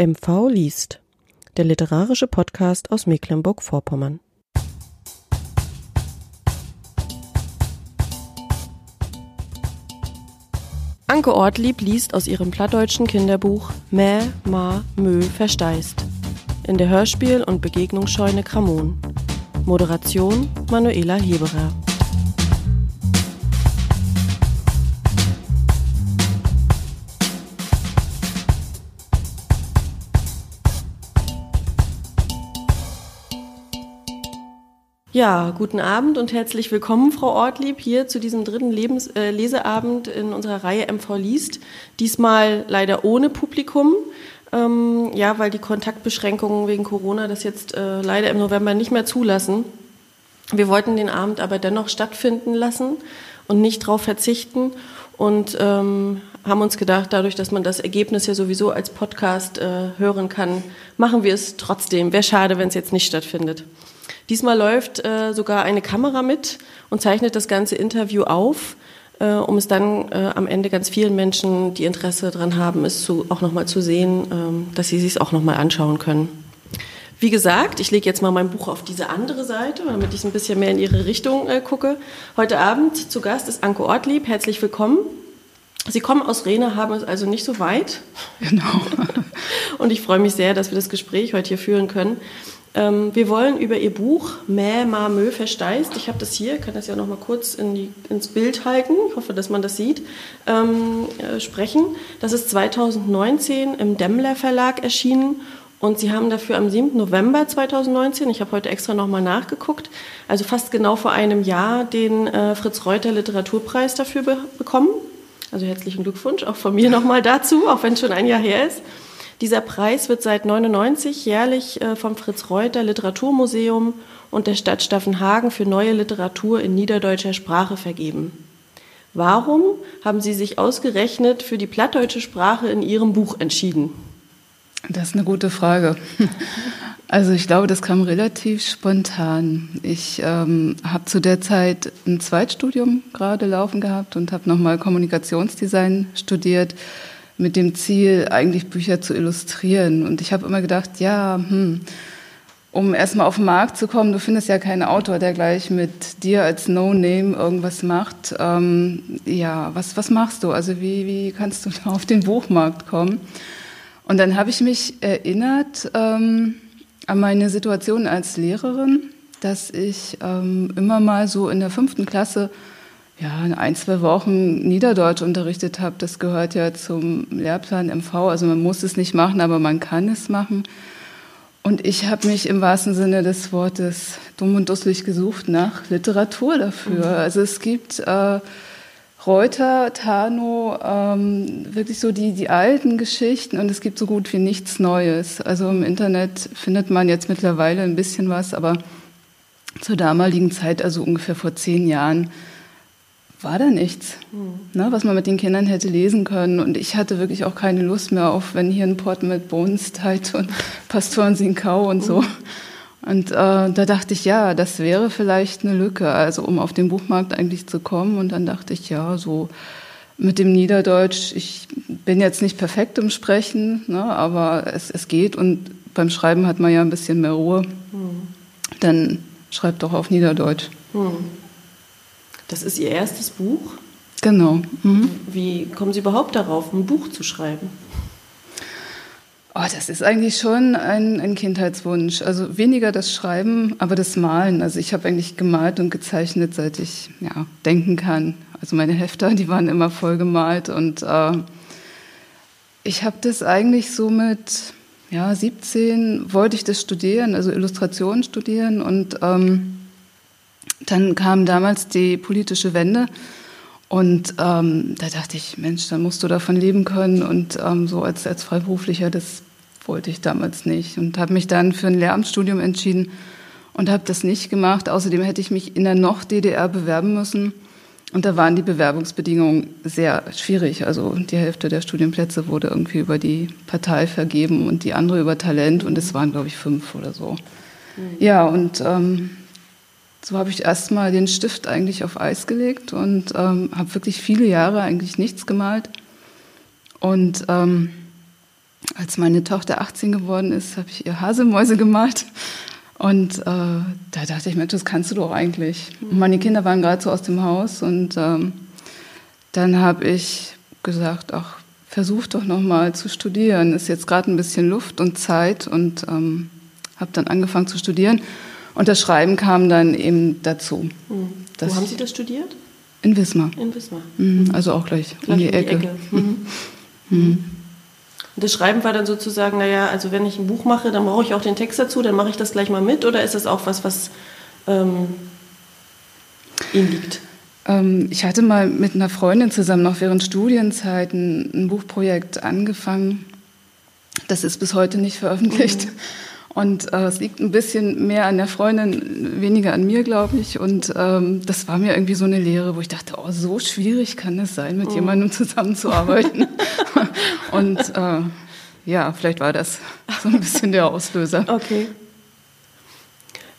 MV liest, der literarische Podcast aus Mecklenburg-Vorpommern. Anke Ortlieb liest aus ihrem plattdeutschen Kinderbuch Mä, Ma, Mö versteist in der Hörspiel- und Begegnungsscheune Kramon. Moderation Manuela Heberer. Ja, guten Abend und herzlich willkommen, Frau Ortlieb, hier zu diesem dritten Lebens äh, Leseabend in unserer Reihe MV liest. Diesmal leider ohne Publikum. Ähm, ja, weil die Kontaktbeschränkungen wegen Corona das jetzt äh, leider im November nicht mehr zulassen. Wir wollten den Abend aber dennoch stattfinden lassen und nicht darauf verzichten und ähm, haben uns gedacht, dadurch, dass man das Ergebnis ja sowieso als Podcast äh, hören kann, machen wir es trotzdem. Wäre schade, wenn es jetzt nicht stattfindet. Diesmal läuft äh, sogar eine Kamera mit und zeichnet das ganze Interview auf, äh, um es dann äh, am Ende ganz vielen Menschen, die Interesse daran haben, es zu, auch nochmal zu sehen, ähm, dass sie es auch nochmal anschauen können. Wie gesagt, ich lege jetzt mal mein Buch auf diese andere Seite, damit ich ein bisschen mehr in ihre Richtung äh, gucke. Heute Abend zu Gast ist Anke Ortlieb. Herzlich willkommen. Sie kommen aus Rena, haben es also nicht so weit. Genau. Und ich freue mich sehr, dass wir das Gespräch heute hier führen können. Ähm, wir wollen über Ihr Buch Mä, Ma, Mö versteist, ich habe das hier, kann das ja noch mal kurz in die, ins Bild halten, ich hoffe, dass man das sieht, ähm, äh, sprechen. Das ist 2019 im Demmler Verlag erschienen und Sie haben dafür am 7. November 2019, ich habe heute extra noch mal nachgeguckt, also fast genau vor einem Jahr den äh, Fritz Reuter Literaturpreis dafür be bekommen. Also herzlichen Glückwunsch auch von mir noch mal dazu, auch wenn es schon ein Jahr her ist. Dieser Preis wird seit 99 jährlich äh, vom Fritz Reuter Literaturmuseum und der Stadt Staffenhagen für neue Literatur in niederdeutscher Sprache vergeben. Warum haben Sie sich ausgerechnet für die plattdeutsche Sprache in Ihrem Buch entschieden? Das ist eine gute Frage. Also ich glaube, das kam relativ spontan. Ich ähm, habe zu der Zeit ein Zweitstudium gerade laufen gehabt und habe nochmal Kommunikationsdesign studiert mit dem Ziel, eigentlich Bücher zu illustrieren. Und ich habe immer gedacht, ja, hm, um erstmal auf den Markt zu kommen, du findest ja keinen Autor, der gleich mit dir als No-Name irgendwas macht. Ähm, ja, was, was machst du? Also wie, wie kannst du auf den Buchmarkt kommen? Und dann habe ich mich erinnert ähm, an meine Situation als Lehrerin, dass ich ähm, immer mal so in der fünften Klasse ja, in ein, zwei Wochen Niederdeutsch unterrichtet habe, das gehört ja zum Lehrplan MV. Also man muss es nicht machen, aber man kann es machen. Und ich habe mich im wahrsten Sinne des Wortes dumm und dusselig gesucht nach Literatur dafür. Mhm. Also es gibt äh, Reuter, Tano, ähm, wirklich so die, die alten Geschichten und es gibt so gut wie nichts Neues. Also im Internet findet man jetzt mittlerweile ein bisschen was, aber zur damaligen Zeit, also ungefähr vor zehn Jahren, war da nichts, mhm. ne, was man mit den Kindern hätte lesen können. Und ich hatte wirklich auch keine Lust mehr auf, wenn hier ein Pott mit Bohnensteit und Pastoren Sinkau und so. Mhm. Und äh, da dachte ich, ja, das wäre vielleicht eine Lücke, also um auf den Buchmarkt eigentlich zu kommen. Und dann dachte ich, ja, so mit dem Niederdeutsch, ich bin jetzt nicht perfekt im Sprechen, ne, aber es, es geht. Und beim Schreiben hat man ja ein bisschen mehr Ruhe. Mhm. Dann schreibt doch auf Niederdeutsch. Mhm. Das ist Ihr erstes Buch? Genau. Mhm. Wie kommen Sie überhaupt darauf, ein Buch zu schreiben? Oh, das ist eigentlich schon ein, ein, Kindheitswunsch. Also weniger das Schreiben, aber das Malen. Also ich habe eigentlich gemalt und gezeichnet, seit ich ja, denken kann. Also meine Hefter, die waren immer voll gemalt und äh, ich habe das eigentlich so mit ja, 17 wollte ich das studieren, also Illustration studieren und ähm, dann kam damals die politische Wende und ähm, da dachte ich, Mensch, dann musst du davon leben können und ähm, so als, als Freiberuflicher, das wollte ich damals nicht und habe mich dann für ein Lehramtsstudium entschieden und habe das nicht gemacht. Außerdem hätte ich mich in der noch DDR bewerben müssen und da waren die Bewerbungsbedingungen sehr schwierig. Also die Hälfte der Studienplätze wurde irgendwie über die Partei vergeben und die andere über Talent und es waren, glaube ich, fünf oder so. Mhm. Ja, und ähm, so habe ich erstmal den Stift eigentlich auf Eis gelegt und ähm, habe wirklich viele Jahre eigentlich nichts gemalt. Und ähm, als meine Tochter 18 geworden ist, habe ich ihr Haselmäuse gemalt. Und äh, da dachte ich mir, das kannst du doch eigentlich. Und meine Kinder waren gerade so aus dem Haus und ähm, dann habe ich gesagt, ach, versuch doch noch mal zu studieren. Ist jetzt gerade ein bisschen Luft und Zeit und ähm, habe dann angefangen zu studieren. Und das Schreiben kam dann eben dazu. Mhm. Wo haben Sie das studiert? In Wismar. In Wismar. Mhm, also auch gleich, gleich um die, um die Ecke. Ecke. Mhm. mhm. Und das Schreiben war dann sozusagen, naja, also wenn ich ein Buch mache, dann brauche ich auch den Text dazu, dann mache ich das gleich mal mit oder ist das auch was, was ähm, Ihnen liegt? Ähm, ich hatte mal mit einer Freundin zusammen noch während Studienzeiten ein Buchprojekt angefangen. Das ist bis heute nicht veröffentlicht. Mhm. Und äh, es liegt ein bisschen mehr an der Freundin, weniger an mir, glaube ich. Und ähm, das war mir irgendwie so eine Lehre, wo ich dachte, oh, so schwierig kann es sein, mit oh. jemandem zusammenzuarbeiten. und äh, ja, vielleicht war das so ein bisschen der Auslöser. Okay.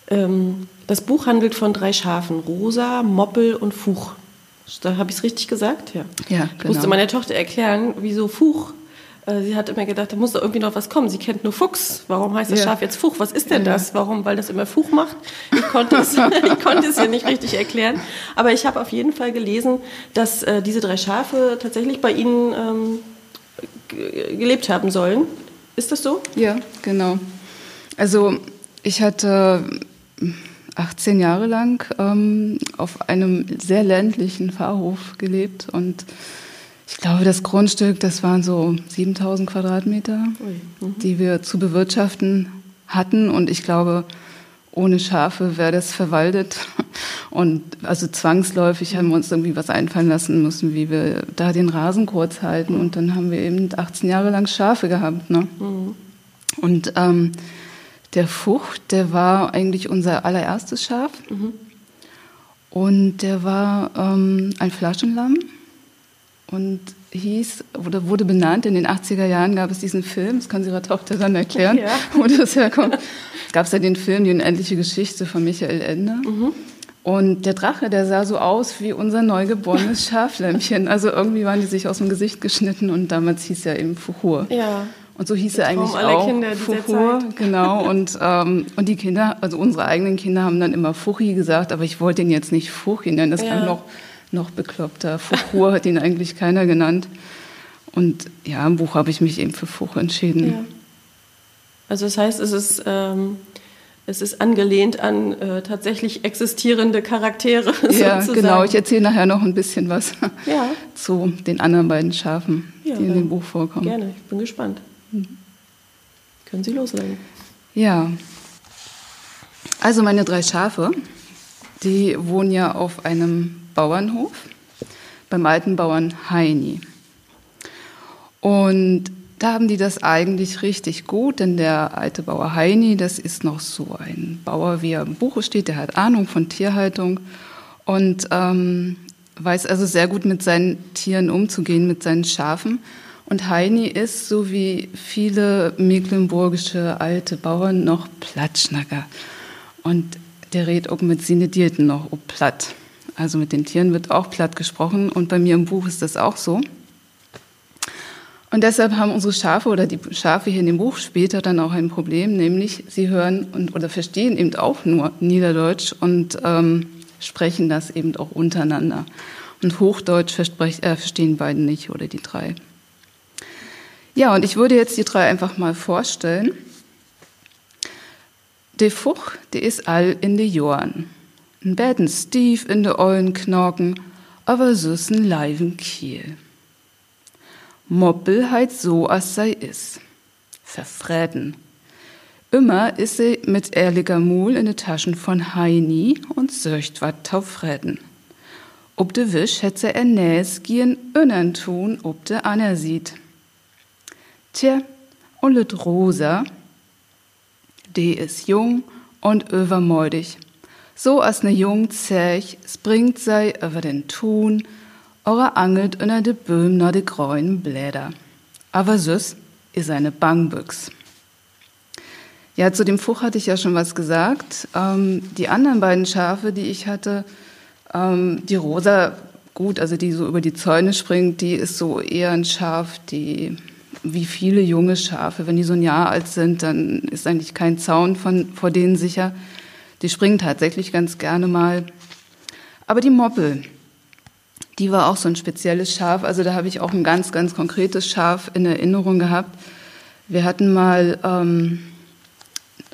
Ähm, das Buch handelt von drei Schafen, Rosa, Moppel und Fuch. Da habe ich es richtig gesagt? Ja. ja genau. Ich musste meiner Tochter erklären, wieso Fuch sie hat immer gedacht, da muss doch irgendwie noch was kommen. Sie kennt nur Fuchs. Warum heißt das ja. Schaf jetzt Fuch? Was ist denn das? Warum? Weil das immer Fuch macht? Ich konnte es, ich konnte es ja nicht richtig erklären. Aber ich habe auf jeden Fall gelesen, dass äh, diese drei Schafe tatsächlich bei Ihnen ähm, gelebt haben sollen. Ist das so? Ja, genau. Also ich hatte 18 Jahre lang ähm, auf einem sehr ländlichen Pfarrhof gelebt und ich glaube, das Grundstück, das waren so 7000 Quadratmeter, mhm. die wir zu bewirtschaften hatten. Und ich glaube, ohne Schafe wäre das verwaldet. Und also zwangsläufig haben wir uns irgendwie was einfallen lassen müssen, wie wir da den Rasen kurz halten. Und dann haben wir eben 18 Jahre lang Schafe gehabt. Ne? Mhm. Und ähm, der Fucht, der war eigentlich unser allererstes Schaf. Mhm. Und der war ähm, ein Flaschenlamm und hieß, oder wurde benannt, in den 80er Jahren gab es diesen Film, das kann sie ihrer Tochter dann erklären, ja. wo das herkommt. Es gab ja den Film Die unendliche Geschichte von Michael Ende. Mhm. Und der Drache, der sah so aus wie unser neugeborenes Schaflämmchen. Also irgendwie waren die sich aus dem Gesicht geschnitten und damals hieß er eben Fuchur. Ja. Und so hieß er eigentlich auch Kinder Fuchur, genau. Und, ähm, und die Kinder, also unsere eigenen Kinder haben dann immer Fuchi gesagt, aber ich wollte ihn jetzt nicht Fuchi nennen, das ja. klang noch noch bekloppter. Fuchur hat ihn eigentlich keiner genannt. Und ja, im Buch habe ich mich eben für Fuch entschieden. Ja. Also das heißt, es ist, ähm, es ist angelehnt an äh, tatsächlich existierende Charaktere. Ja, sozusagen. genau. Ich erzähle nachher noch ein bisschen was ja. zu den anderen beiden Schafen, ja, die in dem Buch vorkommen. Gerne, ich bin gespannt. Mhm. Können Sie loslegen? Ja. Also meine drei Schafe, die wohnen ja auf einem Bauernhof beim alten Bauern Heini. Und da haben die das eigentlich richtig gut, denn der alte Bauer Heini, das ist noch so ein Bauer, wie er im Buche steht, der hat Ahnung von Tierhaltung und ähm, weiß also sehr gut mit seinen Tieren umzugehen, mit seinen Schafen. Und Heini ist, so wie viele mecklenburgische alte Bauern, noch Plattschnacker. Und der redet auch mit seinen Dierten noch platt. Also mit den Tieren wird auch platt gesprochen und bei mir im Buch ist das auch so. Und deshalb haben unsere Schafe oder die Schafe hier in dem Buch später dann auch ein Problem, nämlich sie hören und oder verstehen eben auch nur Niederdeutsch und ähm, sprechen das eben auch untereinander. Und Hochdeutsch äh, verstehen beiden nicht oder die drei. Ja, und ich würde jetzt die drei einfach mal vorstellen. De Fuch, die ist all in de Joren. N Betten stief in de ollen Knorken, aber süßen leiven Kiel. Moppel heit so, as sei is. Verfräten. Immer is sie mit ehrlicher Mul in de Taschen von Heini und söcht wat taufräten. Ob de Wisch hätt se er näs gien önnern tun, ob de Anna sieht. Tja, und lit Rosa, de is jung und övermeudig so as ne jung Zech springt sei über den Thun, oder angelt unter de Böhm na de grünen Bläder. Aber süß is eine Bangbüchs. Ja, zu dem Fuch hatte ich ja schon was gesagt. Ähm, die anderen beiden Schafe, die ich hatte, ähm, die Rosa, gut, also die so über die Zäune springt, die ist so eher ein Schaf, die wie viele junge Schafe. Wenn die so ein Jahr alt sind, dann ist eigentlich kein Zaun von, vor denen sicher. Die springen tatsächlich ganz gerne mal. Aber die Moppel, die war auch so ein spezielles Schaf. Also da habe ich auch ein ganz, ganz konkretes Schaf in Erinnerung gehabt. Wir hatten mal ähm,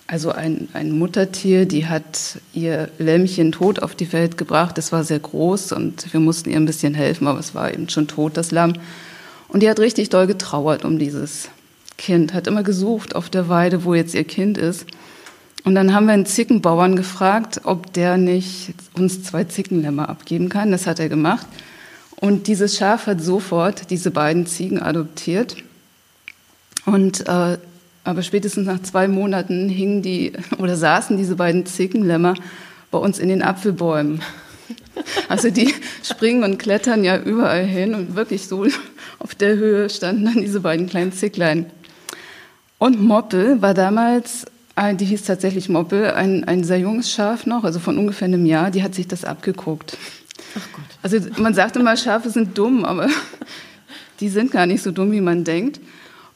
also ein, ein Muttertier, die hat ihr Lämmchen tot auf die Welt gebracht. Das war sehr groß und wir mussten ihr ein bisschen helfen, aber es war eben schon tot, das Lamm. Und die hat richtig doll getrauert um dieses Kind, hat immer gesucht auf der Weide, wo jetzt ihr Kind ist. Und dann haben wir einen Zickenbauern gefragt, ob der nicht uns zwei Zickenlämmer abgeben kann. Das hat er gemacht. Und dieses Schaf hat sofort diese beiden Ziegen adoptiert. Und äh, aber spätestens nach zwei Monaten hingen die oder saßen diese beiden Zickenlämmer bei uns in den Apfelbäumen. Also die springen und klettern ja überall hin und wirklich so auf der Höhe standen dann diese beiden kleinen Zicklein. Und Moppel war damals, die hieß tatsächlich Moppel, ein, ein sehr junges Schaf noch, also von ungefähr einem Jahr, die hat sich das abgeguckt. Ach Gott. Also man sagt immer, Schafe sind dumm, aber die sind gar nicht so dumm, wie man denkt.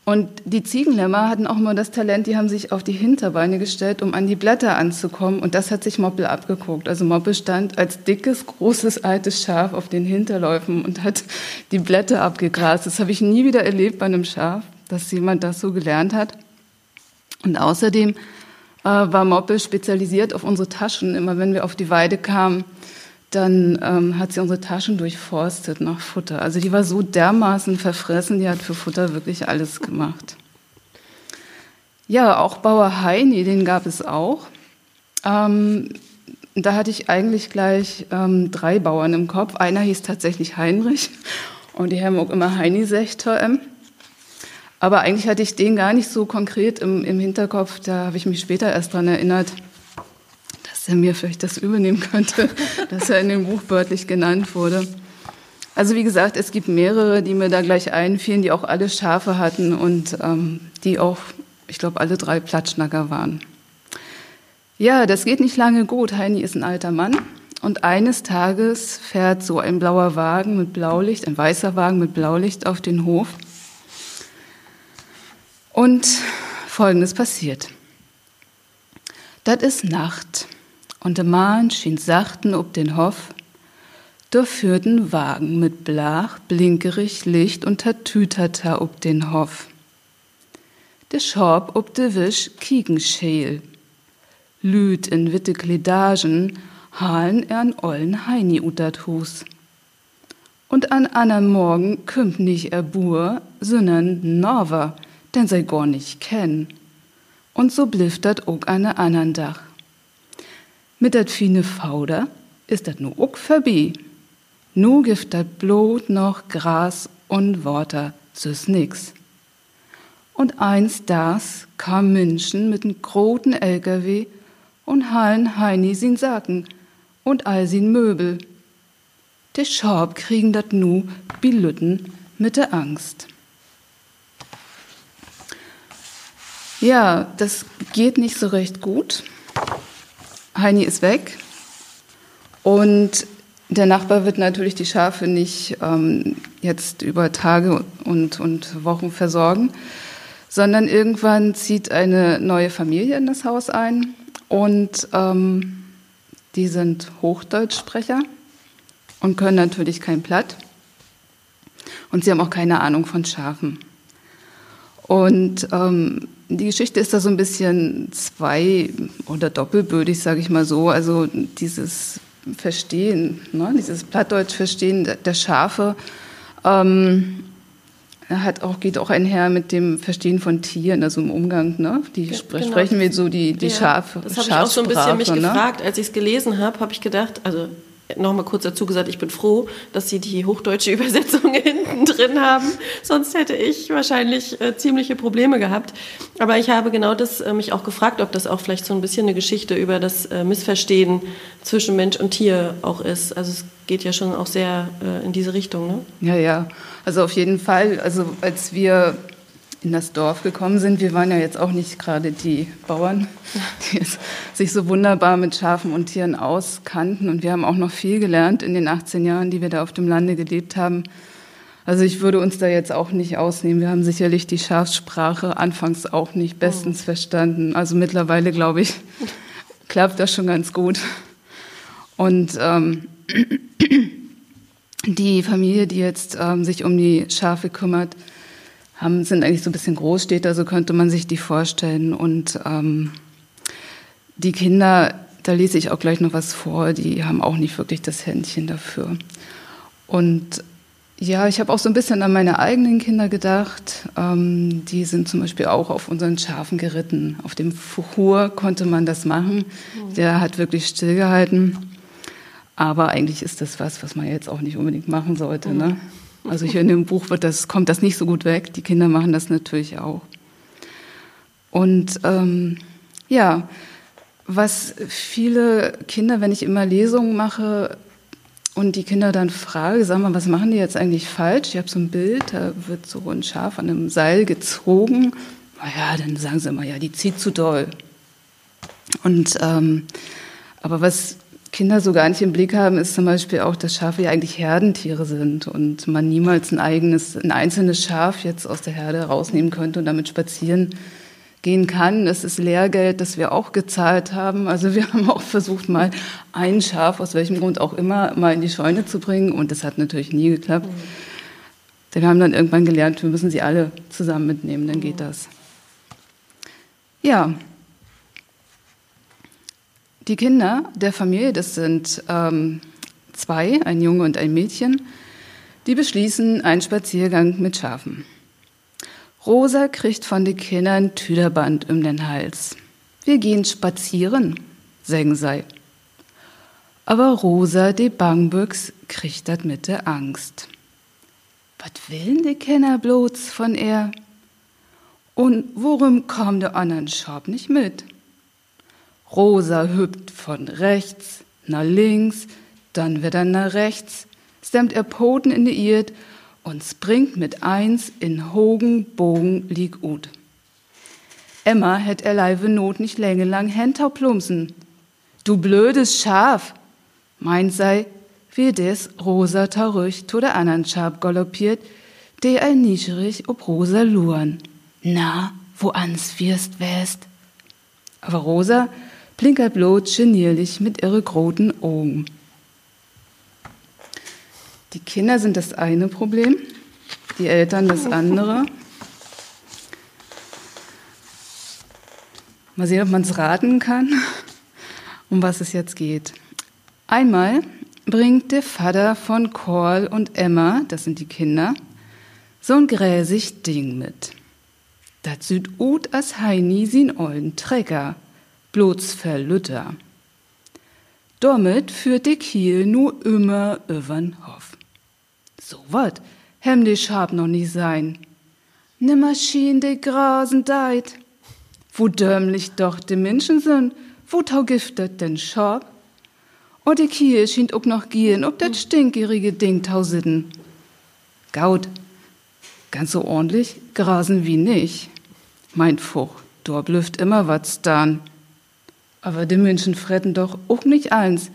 Und die Ziegenlämmer hatten auch immer das Talent, die haben sich auf die Hinterbeine gestellt, um an die Blätter anzukommen. Und das hat sich Moppel abgeguckt. Also Moppel stand als dickes, großes, altes Schaf auf den Hinterläufen und hat die Blätter abgegrast. Das habe ich nie wieder erlebt bei einem Schaf, dass jemand das so gelernt hat. Und außerdem äh, war Moppel spezialisiert auf unsere Taschen. Immer wenn wir auf die Weide kamen, dann ähm, hat sie unsere Taschen durchforstet nach Futter. Also die war so dermaßen verfressen, die hat für Futter wirklich alles gemacht. Ja, auch Bauer Heini, den gab es auch. Ähm, da hatte ich eigentlich gleich ähm, drei Bauern im Kopf. Einer hieß tatsächlich Heinrich und die haben auch immer Heini Sechter. Ähm. Aber eigentlich hatte ich den gar nicht so konkret im, im Hinterkopf. Da habe ich mich später erst dran erinnert dass er mir vielleicht das übernehmen könnte, dass er in dem Buch wörtlich genannt wurde. Also wie gesagt, es gibt mehrere, die mir da gleich einfielen, die auch alle Schafe hatten und ähm, die auch, ich glaube, alle drei Platschnacker waren. Ja, das geht nicht lange gut. Heini ist ein alter Mann und eines Tages fährt so ein blauer Wagen mit Blaulicht, ein weißer Wagen mit Blaulicht auf den Hof. Und Folgendes passiert. Das ist Nacht und der Mann schien sachten ob den Hof, da führten Wagen mit Blach, blinkerig Licht und Tatütata ob den Hof. De Schorb ob de Wisch kiegen scheel. Lüd in witte Kledagen halen ern ollen Heini utat Hus. Und an einem Morgen kümmt nicht er Bur, sondern Norver, denn sei gar nicht kenn. Und so bliftert ook eine andern Dach. Mit dat fine Fauder ist dat nu uck verbi. Nu gift dat Blut noch Gras und Water, süß nix. Und eins das kam München mit n groten LKW und hallen Heini sin Saken und all sin Möbel. De Schorb kriegen dat nu Bilütten mit der Angst. Ja, das geht nicht so recht gut. Heini ist weg und der Nachbar wird natürlich die Schafe nicht ähm, jetzt über Tage und, und Wochen versorgen, sondern irgendwann zieht eine neue Familie in das Haus ein und ähm, die sind Hochdeutschsprecher und können natürlich kein Platt und sie haben auch keine Ahnung von Schafen. Und ähm, die Geschichte ist da so ein bisschen zwei- oder doppelbödig, sage ich mal so. Also dieses Verstehen, ne, dieses Plattdeutsch-Verstehen der Schafe ähm, hat auch, geht auch einher mit dem Verstehen von Tieren, also im Umgang. Ne? Die ja, genau. sprechen wir so die, die ja, Schafe. Das habe ich auch so ein bisschen mich ne? gefragt, als ich es gelesen habe, habe ich gedacht, also nochmal kurz dazu gesagt, ich bin froh, dass Sie die hochdeutsche Übersetzung hinten drin haben. Sonst hätte ich wahrscheinlich äh, ziemliche Probleme gehabt. Aber ich habe genau das äh, mich auch gefragt, ob das auch vielleicht so ein bisschen eine Geschichte über das äh, Missverstehen zwischen Mensch und Tier auch ist. Also es geht ja schon auch sehr äh, in diese Richtung. Ne? Ja, ja. Also auf jeden Fall. Also als wir in das Dorf gekommen sind. Wir waren ja jetzt auch nicht gerade die Bauern, die sich so wunderbar mit Schafen und Tieren auskannten. Und wir haben auch noch viel gelernt in den 18 Jahren, die wir da auf dem Lande gelebt haben. Also ich würde uns da jetzt auch nicht ausnehmen. Wir haben sicherlich die Schafssprache anfangs auch nicht bestens oh. verstanden. Also mittlerweile, glaube ich, klappt das schon ganz gut. Und ähm, die Familie, die jetzt ähm, sich um die Schafe kümmert, haben, sind eigentlich so ein bisschen Großstädter, so könnte man sich die vorstellen. Und ähm, die Kinder, da lese ich auch gleich noch was vor, die haben auch nicht wirklich das Händchen dafür. Und ja, ich habe auch so ein bisschen an meine eigenen Kinder gedacht. Ähm, die sind zum Beispiel auch auf unseren Schafen geritten. Auf dem Fuhur konnte man das machen. Mhm. Der hat wirklich stillgehalten. Aber eigentlich ist das was, was man jetzt auch nicht unbedingt machen sollte. Ne? Also hier in dem Buch wird das, kommt das nicht so gut weg. Die Kinder machen das natürlich auch. Und ähm, ja, was viele Kinder, wenn ich immer Lesungen mache und die Kinder dann frage, sag mal, was machen die jetzt eigentlich falsch? Ich habe so ein Bild, da wird so ein Schaf an einem Seil gezogen. Naja, dann sagen sie immer, ja, die zieht zu doll. Und ähm, aber was Kinder so gar nicht im Blick haben, ist zum Beispiel auch, dass Schafe ja eigentlich Herdentiere sind und man niemals ein eigenes, ein einzelnes Schaf jetzt aus der Herde rausnehmen könnte und damit spazieren gehen kann. Das ist Lehrgeld, das wir auch gezahlt haben. Also wir haben auch versucht, mal ein Schaf, aus welchem Grund auch immer, mal in die Scheune zu bringen und das hat natürlich nie geklappt. Denn wir haben dann irgendwann gelernt, wir müssen sie alle zusammen mitnehmen, dann geht das. Ja, die Kinder der Familie, das sind ähm, zwei, ein Junge und ein Mädchen, die beschließen einen Spaziergang mit Schafen. Rosa kriegt von den Kindern Tüderband um den Hals. Wir gehen spazieren, sagen sie. Aber Rosa de Bangbüchs kriegt dat mit der Angst. Was willen die Kinder bloß von er? Und worum kommt der anderen Schab nicht mit? Rosa hüpft von rechts nach links, dann wieder nach rechts, stemmt er Poten in die Erd und springt mit eins in hogen Bogen lieg ut. Emma hätt er leive Not nicht länge lang Hentau plumpsen. Du blödes Schaf, meint sei, wie des Rosa tarüch to der andern Schaf galoppiert, de ein nischerig ob Rosa luren. Na, wo ans wirst west. Aber Rosa blinkert bloß genierlich mit ihre großen Augen. Die Kinder sind das eine Problem, die Eltern das andere. Mal sehen, ob man es raten kann, um was es jetzt geht. Einmal bringt der Vater von Call und Emma, das sind die Kinder, so ein gräsig Ding mit. Dat süd ut as Heini sin ollen Trecker bloß verlütter. Damit führt die Kiel nur immer übern Hof. So wat, hem die Schab noch nie sein. Nimmer schien de Grasen deit. Wo dämlich doch de Menschen sind, wo tau giftet den Schab? Und die Kiel schien ook noch gehen, ob dat stinkgerige Ding tau sitten. Gaut, ganz so ordentlich grasen wie nicht. Mein Fuch, dort blüfft immer wat's dann. Aber die Menschen fretten doch auch nicht eins,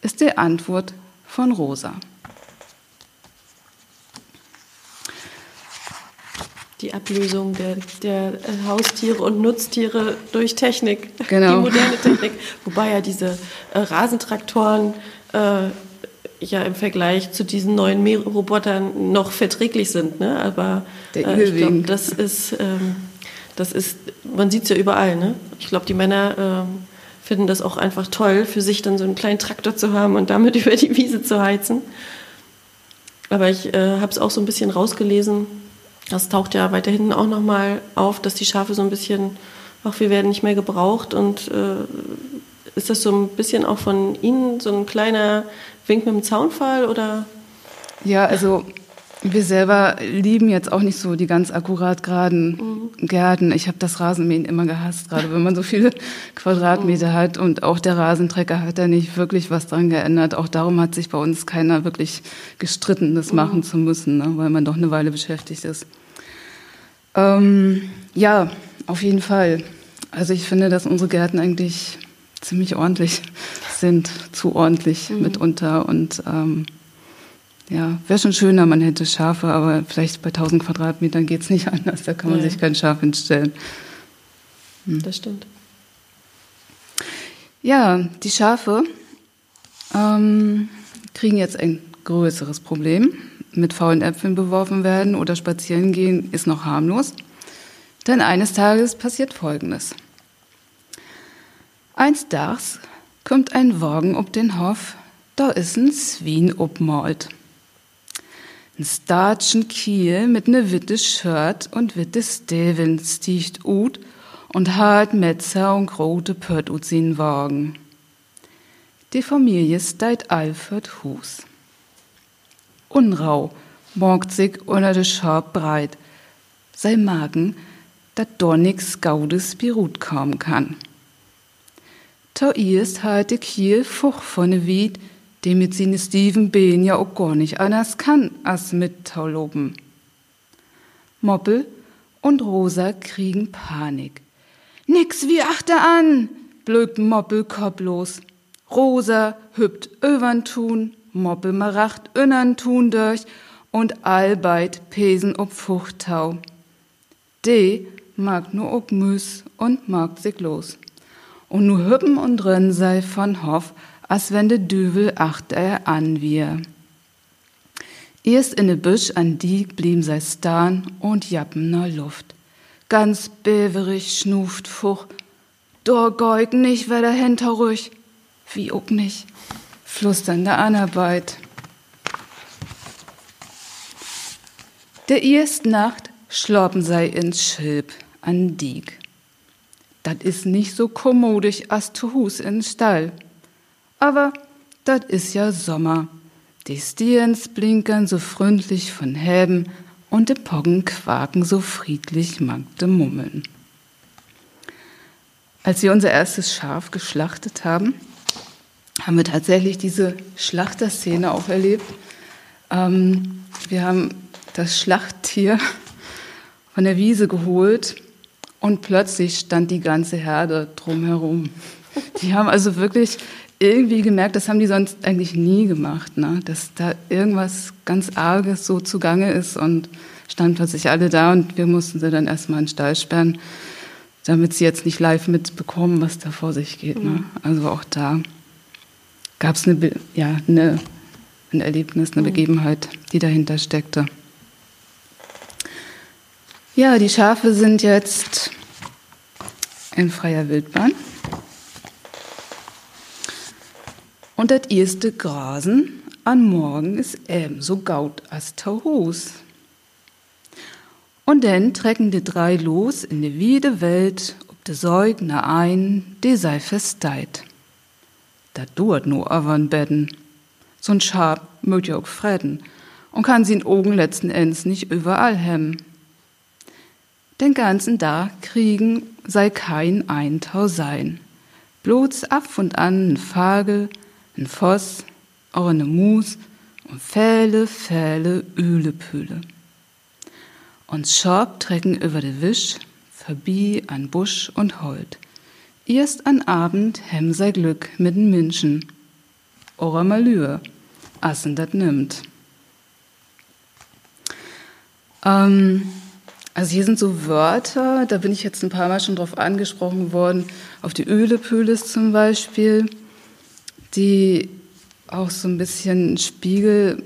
ist die Antwort von Rosa. Die Ablösung der, der Haustiere und Nutztiere durch Technik, genau. die moderne Technik. Wobei ja diese äh, Rasentraktoren äh, ja im Vergleich zu diesen neuen Mährobotern noch verträglich sind. Ne? Aber äh, ich glaube, das ist, ähm, das ist, man sieht es ja überall. Ne? Ich glaube, die Männer ähm, finden das auch einfach toll, für sich dann so einen kleinen Traktor zu haben und damit über die Wiese zu heizen. Aber ich äh, habe es auch so ein bisschen rausgelesen. Das taucht ja weiter hinten auch nochmal auf, dass die Schafe so ein bisschen, ach, wir werden nicht mehr gebraucht. Und äh, ist das so ein bisschen auch von Ihnen so ein kleiner Wink mit dem Zaunfall oder? Ja, also wir selber lieben jetzt auch nicht so die ganz akkurat geraden mhm. Gärten. Ich habe das Rasenmähen immer gehasst, gerade wenn man so viele Quadratmeter mhm. hat. Und auch der Rasentrecker hat da nicht wirklich was dran geändert. Auch darum hat sich bei uns keiner wirklich gestritten, das mhm. machen zu müssen, ne? weil man doch eine Weile beschäftigt ist. Ähm, ja, auf jeden Fall. Also ich finde, dass unsere Gärten eigentlich ziemlich ordentlich sind, zu ordentlich mhm. mitunter. Und ähm, ja, wäre schon schöner, man hätte Schafe, aber vielleicht bei 1000 Quadratmetern geht es nicht anders, da kann man ja. sich kein Schaf hinstellen. Hm. Das stimmt. Ja, die Schafe ähm, kriegen jetzt ein größeres Problem. Mit faulen Äpfeln beworfen werden oder spazieren gehen ist noch harmlos. Denn eines Tages passiert Folgendes. Eins Tags kommt ein Wagen ob den Hof, da ist ein Swin obmalt. Ein statschen Kiel mit ne witte Shirt und witte Steven sticht ut und hat Metzer und grote Pött ut sin Wagen. Die Familie steit Alfred Hus. Unrau morgt sich unter de Schorb breit, sei Magen, dat do nix gaudes Birut kommen kann. To ist halt de Kiel Fuch von ne Wied, die mit sine Steven Behn ja auch gar nicht anders kann, als mit Tauloben. Moppel und Rosa kriegen Panik. Nix wie achte an, blökt Moppel kopflos. Rosa hübt öwern tun, Moppel maracht önnern tun durch und allbeit pesen ob Fuchttau. De mag nur ob Müs und mag sich los. Und nu hüppen und drin sei von Hoff, als wenn de Düvel acht er an wir. Erst in de Büsch an die blieben sei stan und jappen na Luft. Ganz beverig schnuft Fuch. Dor geug nicht, wer der Henter ruhig. Wie ook nicht. Flusternde Anarbeit. Der erst Nacht schloppen sei ins Schilb an Dieg. Dat is nicht so kommodisch as zu Hus in Stall. Aber dat is ja Sommer. Die Stiens blinkern so freundlich von Häben und de Poggen quaken so friedlich magde Mummeln. Als wir unser erstes Schaf geschlachtet haben, haben wir tatsächlich diese Schlachterszene auch erlebt. Ähm, wir haben das Schlachttier von der Wiese geholt und plötzlich stand die ganze Herde drumherum. Die haben also wirklich irgendwie gemerkt, das haben die sonst eigentlich nie gemacht, ne? dass da irgendwas ganz Arges so zugange ist und standen plötzlich alle da und wir mussten sie dann erstmal in den Stall sperren, damit sie jetzt nicht live mitbekommen, was da vor sich geht. Ne? Mhm. Also auch da gab es eine, ja, eine, ein Erlebnis, eine mhm. Begebenheit, die dahinter steckte. Ja, die Schafe sind jetzt in freier Wildbahn. Und das erste Grasen an Morgen ist ebenso gaut als Tauhus. Und dann trecken die drei los in die wiede Welt, ob de Säugner ein, die sei festeit. Da dauert nur avan Betten. So'n Schab mögt ja auch freden und kann sie in Augen letzten Endes nicht überall hemmen. Den ganzen Tag kriegen sei kein Eintau sein. Bloß ab und an ein Fagel, ein Voss, auch eine Mus und Fähle, Fähle, Ülepüle. Und Schorb trecken über de Wisch, verbi an Busch und Holt. Erst an Abend hem sei Glück mit den Menschen. Ora Malür, assen dat nimmt. Ähm, also hier sind so Wörter, da bin ich jetzt ein paar Mal schon drauf angesprochen worden, auf die Ölepüles zum Beispiel die auch so ein bisschen Spiegel,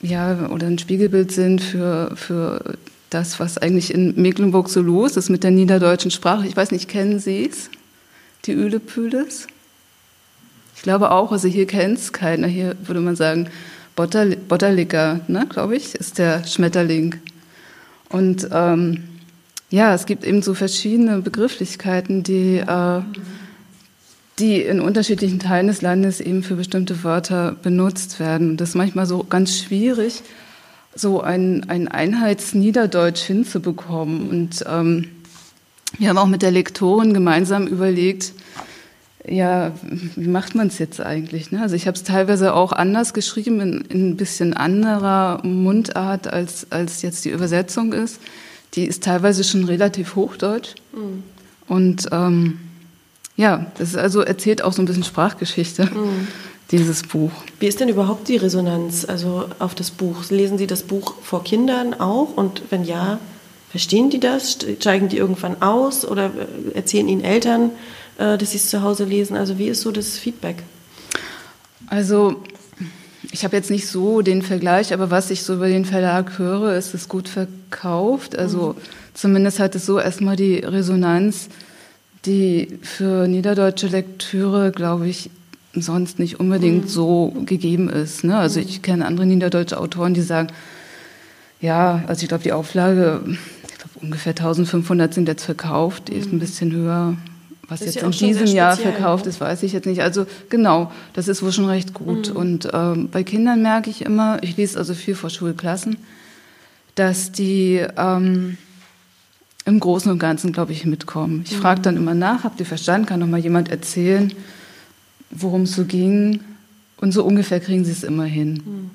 ja, oder ein Spiegelbild sind für, für das, was eigentlich in Mecklenburg so los ist mit der niederdeutschen Sprache. Ich weiß nicht, kennen Sie es? Die Ülepüles? Ich glaube auch, also hier kennt es keiner. Hier würde man sagen, Botterlicker, ne, glaube ich, ist der Schmetterling. Und ähm, ja, es gibt eben so verschiedene Begrifflichkeiten, die äh, die in unterschiedlichen Teilen des Landes eben für bestimmte Wörter benutzt werden. Das ist manchmal so ganz schwierig, so ein, ein Einheitsniederdeutsch hinzubekommen. Und ähm, wir haben auch mit der Lektorin gemeinsam überlegt, ja, wie macht man es jetzt eigentlich? Ne? Also ich habe es teilweise auch anders geschrieben, in, in, ein bisschen anderer Mundart, als, als jetzt die Übersetzung ist. Die ist teilweise schon relativ hochdeutsch. Mhm. Und ähm, ja, das ist also erzählt auch so ein bisschen Sprachgeschichte. Mhm. dieses Buch. Wie ist denn überhaupt die Resonanz also auf das Buch? Lesen Sie das Buch vor Kindern auch? Und wenn ja, verstehen die das? Steigen die irgendwann aus oder äh, erzählen Ihnen Eltern, äh, dass sie es zu Hause lesen? Also wie ist so das Feedback? Also ich habe jetzt nicht so den Vergleich, aber was ich so über den Verlag höre, ist es gut verkauft. Also mhm. zumindest hat es so erstmal die Resonanz, die für niederdeutsche Lektüre, glaube ich, sonst nicht unbedingt mhm. so gegeben ist. Ne? Also ich kenne andere niederdeutsche Autoren, die sagen, ja, also ich glaube, die Auflage, ich glaube, ungefähr 1500 sind jetzt verkauft, die ist ein mhm. bisschen höher. Was jetzt ja in diesem Jahr verkauft ne? ist, weiß ich jetzt nicht. Also genau, das ist wohl schon recht gut. Mhm. Und ähm, bei Kindern merke ich immer, ich lese also viel vor Schulklassen, dass die ähm, im Großen und Ganzen, glaube ich, mitkommen. Ich mhm. frage dann immer nach, habt ihr verstanden? Kann noch mal jemand erzählen? worum es so ging. Und so ungefähr kriegen sie es immer hin. Mhm.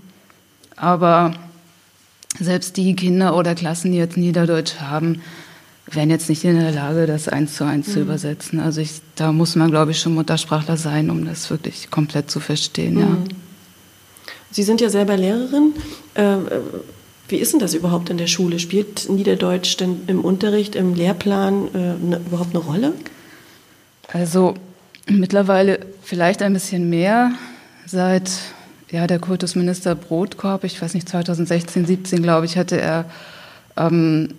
Aber selbst die Kinder oder Klassen, die jetzt Niederdeutsch haben, wären jetzt nicht in der Lage, das eins zu eins mhm. zu übersetzen. Also ich, da muss man, glaube ich, schon Muttersprachler sein, um das wirklich komplett zu verstehen. Mhm. Ja. Sie sind ja selber Lehrerin. Wie ist denn das überhaupt in der Schule? Spielt Niederdeutsch denn im Unterricht, im Lehrplan äh, ne, überhaupt eine Rolle? Also Mittlerweile vielleicht ein bisschen mehr seit ja, der Kultusminister Brotkorb, ich weiß nicht, 2016, 17 glaube ich, hatte er ähm,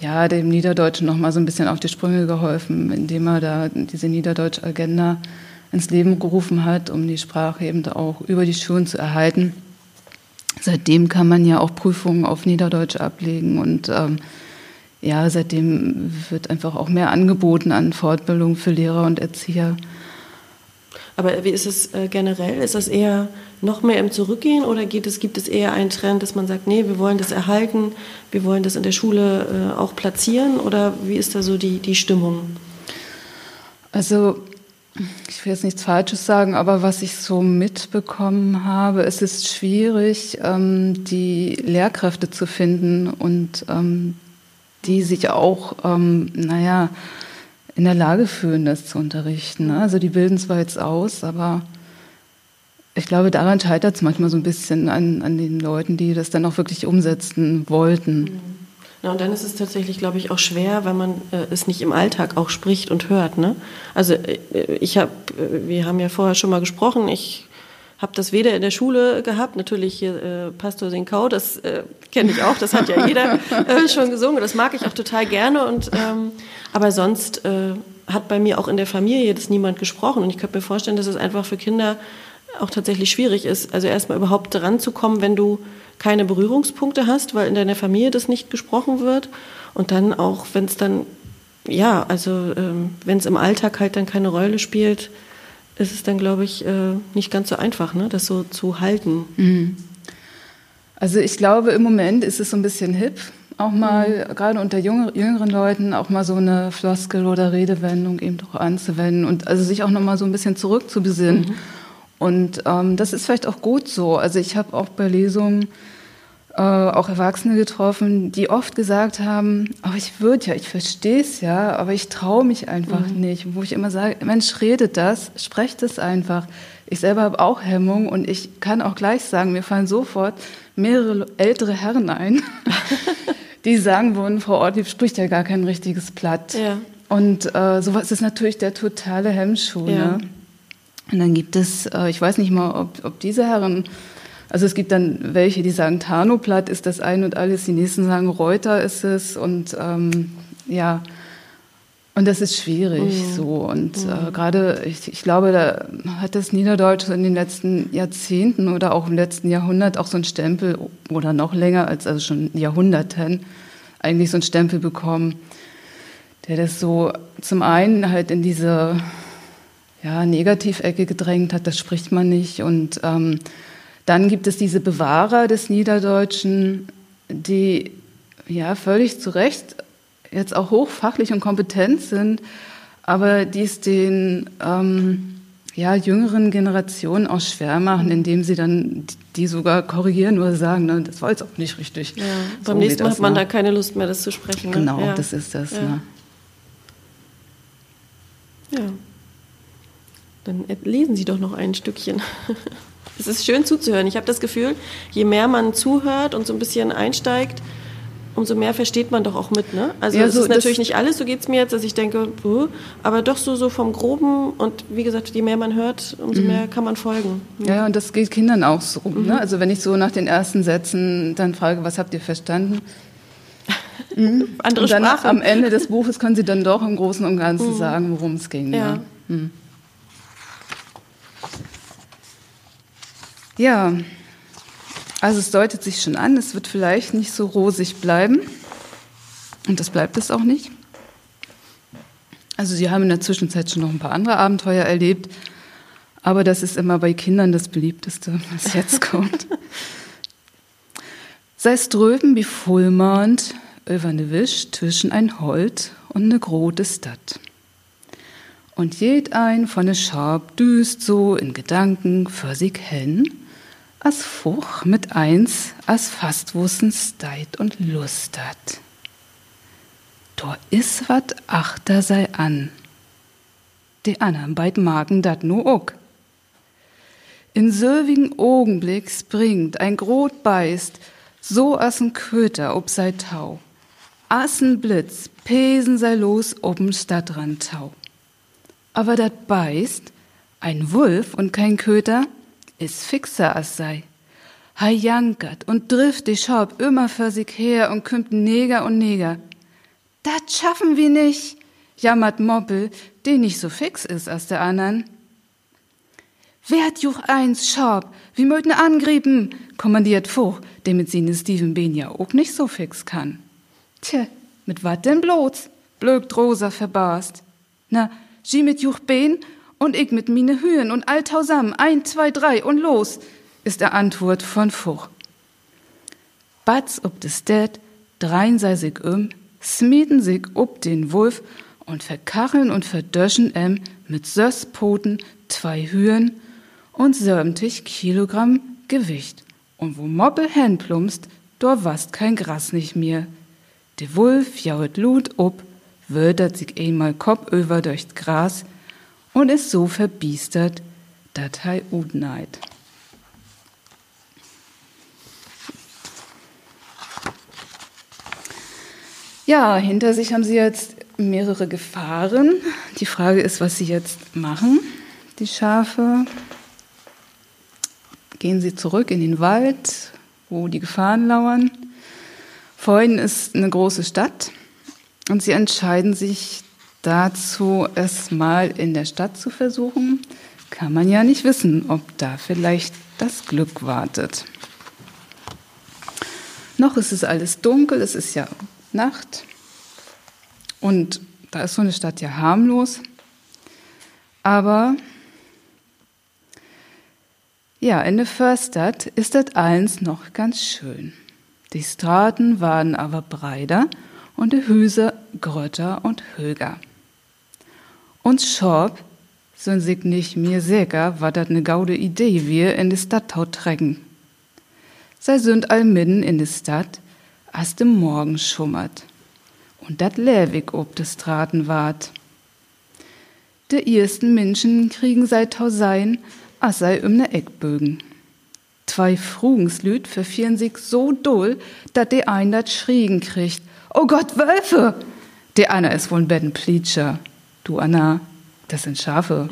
ja, dem Niederdeutschen noch mal so ein bisschen auf die Sprünge geholfen, indem er da diese Niederdeutsch-Agenda ins Leben gerufen hat, um die Sprache eben auch über die Schulen zu erhalten. Seitdem kann man ja auch Prüfungen auf Niederdeutsch ablegen und ähm, ja, seitdem wird einfach auch mehr angeboten an Fortbildung für Lehrer und Erzieher. Aber wie ist es äh, generell? Ist das eher noch mehr im Zurückgehen oder geht es, gibt es eher einen Trend, dass man sagt, nee, wir wollen das erhalten, wir wollen das in der Schule äh, auch platzieren oder wie ist da so die, die Stimmung? Also ich will jetzt nichts Falsches sagen, aber was ich so mitbekommen habe, es ist schwierig, ähm, die Lehrkräfte zu finden und ähm, die sich auch, ähm, naja, in der Lage fühlen, das zu unterrichten. Ne? Also die bilden zwar jetzt aus, aber ich glaube, daran scheitert es manchmal so ein bisschen an, an den Leuten, die das dann auch wirklich umsetzen wollten. Mhm. Ja, und dann ist es tatsächlich, glaube ich, auch schwer, wenn man äh, es nicht im Alltag auch spricht und hört. Ne? Also äh, ich habe, äh, wir haben ja vorher schon mal gesprochen, ich habe das weder in der Schule gehabt, natürlich hier äh, Pastor Sinkau, das äh, kenne ich auch, das hat ja jeder äh, schon gesungen, das mag ich auch total gerne. Und, ähm, aber sonst äh, hat bei mir auch in der Familie das niemand gesprochen. Und ich könnte mir vorstellen, dass es einfach für Kinder auch tatsächlich schwierig ist, also erstmal überhaupt dran zu kommen, wenn du keine Berührungspunkte hast, weil in deiner Familie das nicht gesprochen wird. Und dann auch, wenn es dann, ja, also ähm, wenn es im Alltag halt dann keine Rolle spielt, ist es dann, glaube ich, äh, nicht ganz so einfach, ne, das so zu halten. Mhm. Also ich glaube, im Moment ist es so ein bisschen hip, auch mal, mhm. gerade unter jüngeren, jüngeren Leuten, auch mal so eine Floskel oder Redewendung eben doch anzuwenden und also sich auch noch mal so ein bisschen zurückzubesinnen. Mhm. Und ähm, das ist vielleicht auch gut so. Also ich habe auch bei Lesungen äh, auch Erwachsene getroffen, die oft gesagt haben, oh, ich würde ja, ich verstehe es ja, aber ich traue mich einfach mhm. nicht. Wo ich immer sage, Mensch, redet das, sprecht es einfach. Ich selber habe auch Hemmung und ich kann auch gleich sagen, mir fallen sofort mehrere ältere Herren ein, die sagen würden, Frau Ortlieb spricht ja gar kein richtiges Blatt. Ja. Und äh, sowas ist natürlich der totale Hemmschuh. Ja. Ne? Und dann gibt es, äh, ich weiß nicht mal, ob, ob diese Herren also es gibt dann welche, die sagen, Tarnoblatt ist das ein und alles, die nächsten sagen, Reuter ist es und ähm, ja, und das ist schwierig mhm. so. Und äh, mhm. äh, gerade, ich, ich, glaube, da hat das Niederdeutsch in den letzten Jahrzehnten oder auch im letzten Jahrhundert auch so einen Stempel oder noch länger als also schon Jahrhunderten eigentlich so einen Stempel bekommen, der das so zum einen halt in diese ja, Negativecke gedrängt hat, das spricht man nicht und ähm, dann gibt es diese Bewahrer des Niederdeutschen, die ja völlig zu Recht jetzt auch hochfachlich und kompetent sind, aber die es den ähm, ja, jüngeren Generationen auch schwer machen, indem sie dann die sogar korrigieren oder sagen, ne, das war jetzt auch nicht richtig. Ja, beim so nächsten Mal hat man ne? da keine Lust mehr, das zu sprechen. Ne? Genau, ja. das ist das. Ja. Ne? ja. Dann lesen Sie doch noch ein Stückchen. Es ist schön zuzuhören. Ich habe das Gefühl, je mehr man zuhört und so ein bisschen einsteigt, umso mehr versteht man doch auch mit. Ne? Also ja, es so, ist natürlich nicht alles, so geht es mir jetzt, dass ich denke, aber doch so, so vom Groben und wie gesagt, je mehr man hört, umso mhm. mehr kann man folgen. Ja, ja und das geht Kindern auch so. Ne? Mhm. Ne? Also wenn ich so nach den ersten Sätzen dann frage, was habt ihr verstanden? Mhm. Andere und dann Sprache. am Ende des Buches können sie dann doch im Großen und Ganzen mhm. sagen, worum es ging. Ja. ja. Ja, also es deutet sich schon an, es wird vielleicht nicht so rosig bleiben. Und das bleibt es auch nicht. Also Sie haben in der Zwischenzeit schon noch ein paar andere Abenteuer erlebt, aber das ist immer bei Kindern das beliebteste, was jetzt kommt. Sei ströben wie Fullmond über ne Wisch zwischen ein Holt und ne grote Stadt. Und jed ein von ne Schab düst so in Gedanken für sich hin, as Fuch mit eins as fast wussen steit und lustert. Dor is wat achter sei an. De andern beid magen dat nu ook. In sövigen Augenblick springt ein Grot beißt, so as n Köter ob sei Tau. Assen Blitz, pesen sei los ob'n Stadtrand Tau. Aber dat beißt, ein Wulf und kein Köter, is fixer as sei. Hei jankert und drift die Schaub immer für sich her und kümmt Neger und Neger. Dat schaffen wir nicht, jammert Moppel, die nicht so fix ist als der andern. Wert juch eins, Schaub, wie möchten angrieben, kommandiert Fuch, der mit seinen Steven Bean ja auch nicht so fix kann. Tja, mit wat denn bloß? blökt Rosa verbarst. Na, sie mit juch Bean und ich mit mine Höhen und all zusammen, ein, zwei, drei und los, ist der Antwort von Fuch. Batz ob des Dad, drein sei sich um, smieten sich ob den Wolf und verkacheln und verdöschen em mit sös Poten zwei Höhen und sömtig Kilogramm Gewicht. Und wo Moppel plumpst, dor wast kein Gras nicht mehr. De Wolf jauet Lut ob, wödert sich einmal kopöver durchs Gras, und ist so verbiestert, dat hei udneit. Ja, hinter sich haben sie jetzt mehrere Gefahren. Die Frage ist, was sie jetzt machen. Die Schafe gehen sie zurück in den Wald, wo die Gefahren lauern. Vorhin ist eine große Stadt und sie entscheiden sich dazu, es mal in der Stadt zu versuchen, kann man ja nicht wissen, ob da vielleicht das Glück wartet. Noch ist es alles dunkel, es ist ja Nacht und da ist so eine Stadt ja harmlos. Aber ja, in der Förstadt ist das eins noch ganz schön. Die Straßen waren aber breiter und die Hüse grötter und höher. Und Schorb sind sich nicht mir sicher, was das ne gaude Idee wir in die Stadtau trägen. Sei sind all mitten in die Stadt, als dem Morgen schummert. Und dat Lewig ob des Straten ward. De ersten Menschen kriegen sei Tausein, as sei um ne Eckbögen. Zwei Frugenslüd verfieren sich so doll, dat de ein dat schriegen kriegt. Oh Gott, Wölfe! De einer is wohl ein Bettenplitscher. Du Anna, das sind Schafe.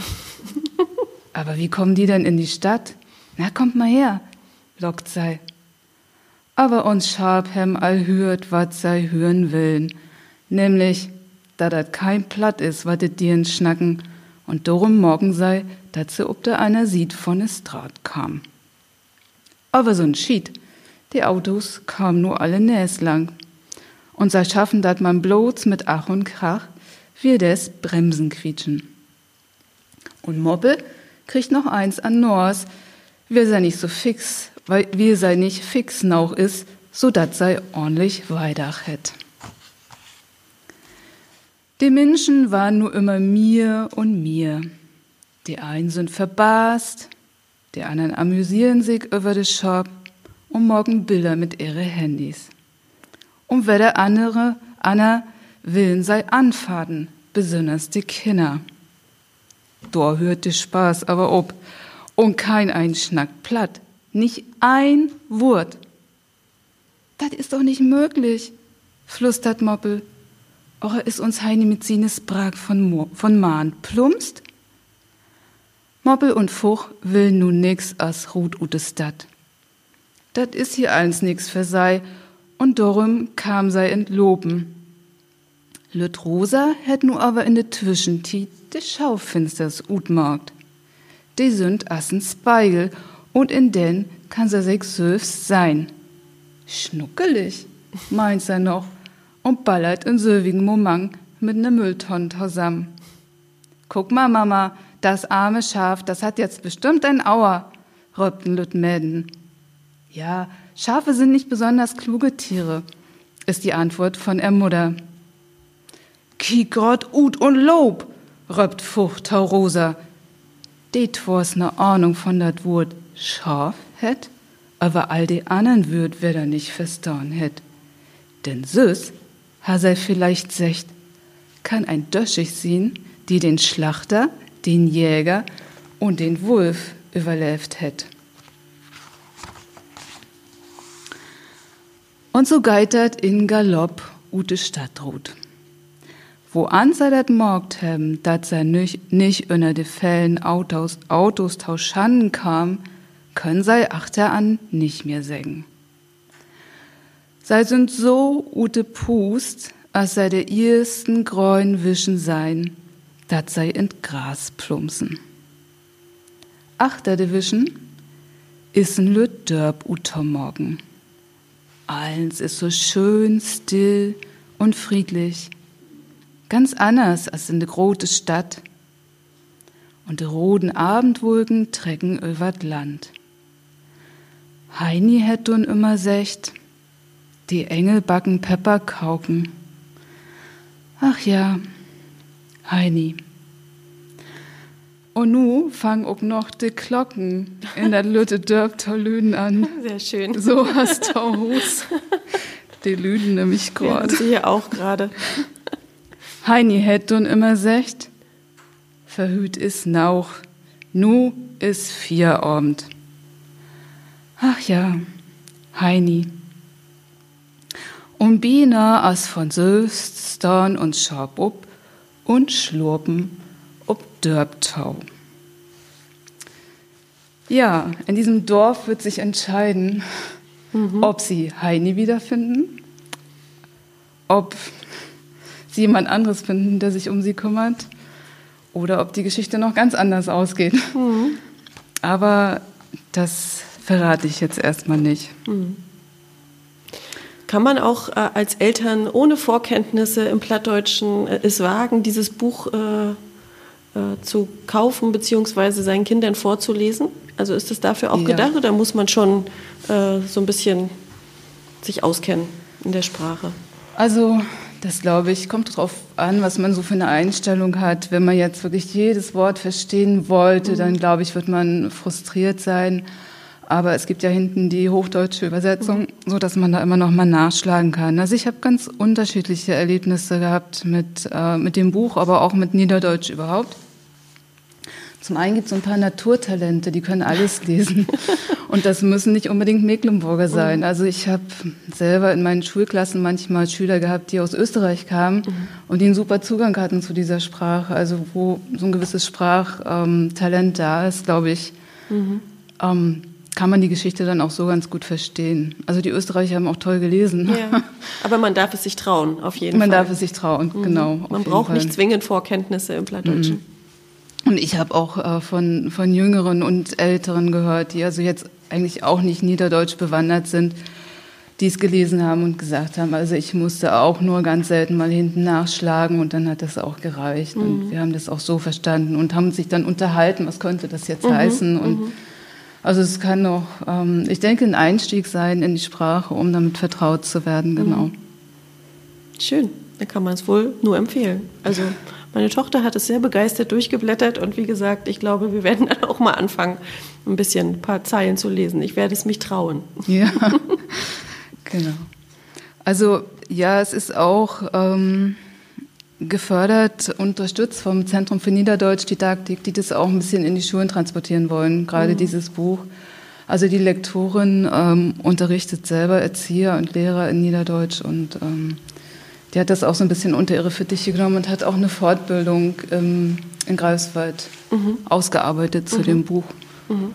Aber wie kommen die denn in die Stadt? Na, kommt mal her, lockt sei. Aber uns Schabhem all hört, wat sei hören willen. Nämlich, da dat kein Platt is, wat de dirn schnacken, und darum morgen sei, dat se ob da einer sieht von es Draht kam. Aber so'n Schied, die Autos kamen nur alle näs lang. Und sei schaffen dat man bloß mit Ach und Krach, wir des Bremsen quietschen. Und Moppel kriegt noch eins an Nors, wir sei nicht so fix, weil wir sei nicht fix nauch is, so dat sei ordentlich weidach hätt. Die Menschen waren nur immer mir und mir. Die einen sind verbast, die anderen amüsieren sich über den Shop und morgen Bilder mit ihre Handys. Und wer der andere, Anna, Willen sei anfaden, besonders die Kinder. Da hörte Spaß aber ob. Und kein ein Schnack platt. Nicht ein Wort. Das ist doch nicht möglich, flüstert Moppel. Oder ist uns Heini mit Sines Brag von, Mo von Mahn plumpst? Moppel und Fuch will nun nix as Ruth ute Stadt. Dat is hier eins nix für sei, und darum kam sei entloben. Lüt Rosa hätt nu aber in de Zwischentiet de Schaufensters utmarkt. Die sind assen Speigel, und in den kann se sich selbst sein. Schnuckelig, meint er noch, und ballert in söwigen Moment mit ne Mülltonne zusammen. Guck mal, Mama, das arme Schaf, das hat jetzt bestimmt ein Auer, röpten Lüttmäden. Ja, Schafe sind nicht besonders kluge Tiere, ist die Antwort von er Mutter. Kiek Gott ut und Lob, röpt Fucht Taurosa. Det was ne Ahnung von dat Wort Schaf het, aber all die anderen Würd wer da nicht verstauen het. Denn süß, ha sei vielleicht secht, kann ein Döschig sehen, die den Schlachter, den Jäger und den Wolf überlebt hätt. Und so geitert in Galopp ute Stadtrut. Wo ansa dat morgt hem, dat sei nicht, nicht unter de Fällen Autos, Autos tauschanden kam, können sei achter an nicht mehr sägen. Sei sind so ute Pust, als sei der ersten Gräuen wischen sein, dat sei in Gras plumpsen. Achter de Wischen isen lüt dörb uter Morgen. Alles ist so schön, still und friedlich. Ganz anders als in der großen Stadt. Und die roten Abendwolken trecken übert Land. Heini hätt nun immer secht, die Engel backen Pepperkauken. Ach ja, Heini. Und nu fang auch noch die Glocken in der Lütte Dörpter Lüden an. Sehr schön. So hast du Hus. Die Lüden nämlich Ja, grad. und sie hier auch gerade. Heini hätt nun immer secht, verhüt is Nauch, nu is Vierabend. Ach ja, Heini. Und Biene as von Söst, Storn und Schab up und Schlurpen ob Dörbtau. Ja, in diesem Dorf wird sich entscheiden, ob sie Heini wiederfinden, ob sie jemand anderes finden, der sich um sie kümmert, oder ob die Geschichte noch ganz anders ausgeht. Aber das verrate ich jetzt erstmal nicht. Kann man auch äh, als Eltern ohne Vorkenntnisse im Plattdeutschen äh, es wagen, dieses Buch äh, äh, zu kaufen bzw. seinen Kindern vorzulesen? Also ist das dafür auch Ja. gedacht oder muss man schon äh, so ein bisschen sich auskennen in der Sprache? Also, das glaube ich, kommt drauf an, was man so für eine Einstellung hat. Wenn man jetzt wirklich jedes Wort verstehen wollte, dann glaube ich, wird man frustriert sein. Aber es gibt ja hinten die hochdeutsche Übersetzung, so dass man da immer noch mal nachschlagen kann. Also ich habe ganz unterschiedliche Erlebnisse gehabt mit, äh, mit dem Buch, aber auch mit Niederdeutsch überhaupt. Zum einen gibt es so ein paar Naturtalente, die können alles lesen. Und das müssen nicht unbedingt Mecklenburger sein. Also ich habe selber in meinen Schulklassen manchmal Schüler gehabt, die aus Österreich kamen und die einen super Zugang hatten zu dieser Sprache. Also wo so ein gewisses Sprachtalent da ist, glaube ich, ähm, kann man die Geschichte dann auch so ganz gut verstehen. Also die Österreicher haben auch toll gelesen. Ja. Aber man darf es sich trauen, auf jeden Man Fall. darf es sich trauen, genau. auf Man braucht nicht zwingend Vorkenntnisse im Plattdeutschen. Und ich habe auch äh, von, von Jüngeren und Älteren gehört, die also jetzt eigentlich auch nicht niederdeutsch bewandert sind, die es gelesen haben und gesagt haben, also ich musste auch nur ganz selten mal hinten nachschlagen und dann hat das auch gereicht. Und wir haben das auch so verstanden und haben sich dann unterhalten, was könnte das jetzt heißen. Und also es kann noch, ähm, ich denke, ein Einstieg sein in die Sprache, um damit vertraut zu werden, genau. Schön, da kann man es wohl nur empfehlen. Also meine Tochter hat es sehr begeistert durchgeblättert und wie gesagt, ich glaube, wir werden dann auch mal anfangen, ein bisschen ein paar Zeilen zu lesen. Ich werde es mich trauen. Ja, genau. Also ja, es ist auch, ähm, gefördert, unterstützt vom Zentrum für Niederdeutsch-Didaktik, die das auch ein bisschen in die Schulen transportieren wollen, gerade mhm. dieses Buch. Also die Lektorin ähm, unterrichtet selber Erzieher und Lehrer in Niederdeutsch und ähm, die hat das auch so ein bisschen unter ihre Fittiche genommen und hat auch eine Fortbildung ähm, in Greifswald mhm. ausgearbeitet zu mhm. dem Buch. Mhm.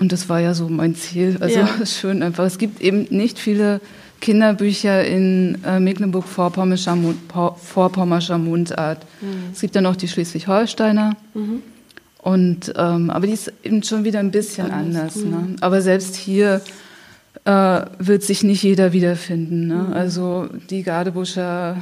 Und das war ja so mein Ziel. Also ja. schön einfach. Es gibt eben nicht viele Kinderbücher in äh, Mecklenburg-Vorpommerscher Mundart. Mhm. Es gibt ja noch die Schleswig-Holsteiner. Mhm. Und, ähm, aber die ist eben schon wieder ein bisschen anders. anders ne? Mhm. Aber selbst hier äh, wird sich nicht jeder wiederfinden. Ne? Mhm. Also die Gardebuscher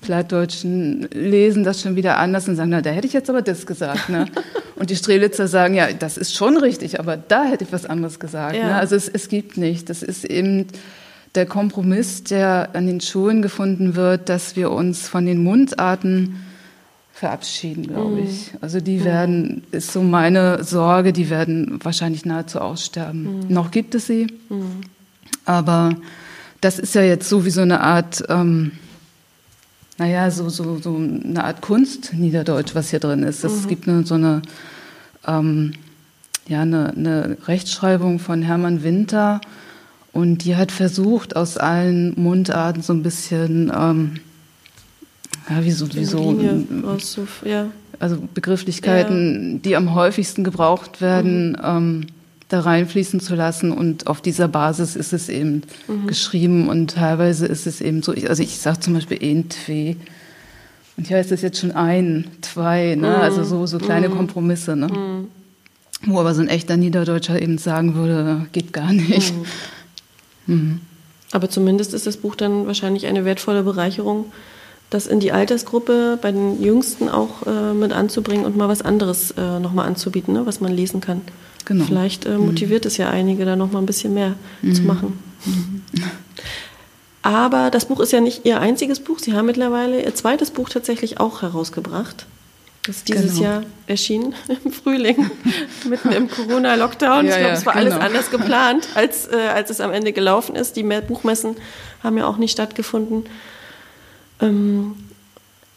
Plattdeutschen lesen das schon wieder anders und sagen, na, da hätte ich jetzt aber das gesagt. Ne? Und die Strelitzer sagen, ja, das ist schon richtig, aber da hätte ich was anderes gesagt. Ne? Ja. Ne? Also es, es gibt nicht. Das ist eben der Kompromiss, der an den Schulen gefunden wird, dass wir uns von den Mundarten verabschieden, glaube mhm. ich. Also die werden, ist so meine Sorge, die werden wahrscheinlich nahezu aussterben. Mhm. Noch gibt es sie, mhm. aber das ist ja jetzt so wie so eine Art, ähm, naja, so, so, so eine Art Kunst, Niederdeutsch, was hier drin ist. Es mhm. gibt eine, so eine, ähm, ja, eine, eine Rechtschreibung von Hermann Winter und die hat versucht, aus allen Mundarten so ein bisschen... Ähm, ja, wieso, wieso ja. also Begrifflichkeiten, ja. die am häufigsten gebraucht werden, mhm. ähm, da reinfließen zu lassen und auf dieser Basis ist es eben mhm. geschrieben und teilweise ist es eben so, also ich sage zum Beispiel ein, zwei und hier heißt es jetzt schon ein, zwei, ne? Mhm. also so, so kleine mhm. Kompromisse, ne? Mhm. wo aber so ein echter Niederdeutscher eben sagen würde, geht gar nicht. Mhm. Aber zumindest ist das Buch dann wahrscheinlich eine wertvolle Bereicherung das in die Altersgruppe bei den Jüngsten auch äh, mit anzubringen und mal was anderes äh, nochmal anzubieten, ne, was man lesen kann. Genau. Vielleicht äh, motiviert mhm. es ja einige, da nochmal ein bisschen mehr mhm. zu machen. Mhm. Aber das Buch ist ja nicht Ihr einziges Buch. Sie haben mittlerweile Ihr zweites Buch tatsächlich auch herausgebracht. Das ist dieses genau. Jahr erschienen, im Frühling, mitten im Corona-Lockdown. Ja, ich glaube, es war genau. alles anders geplant, als, äh, als es am Ende gelaufen ist. Die Buchmessen haben ja auch nicht stattgefunden. Ähm,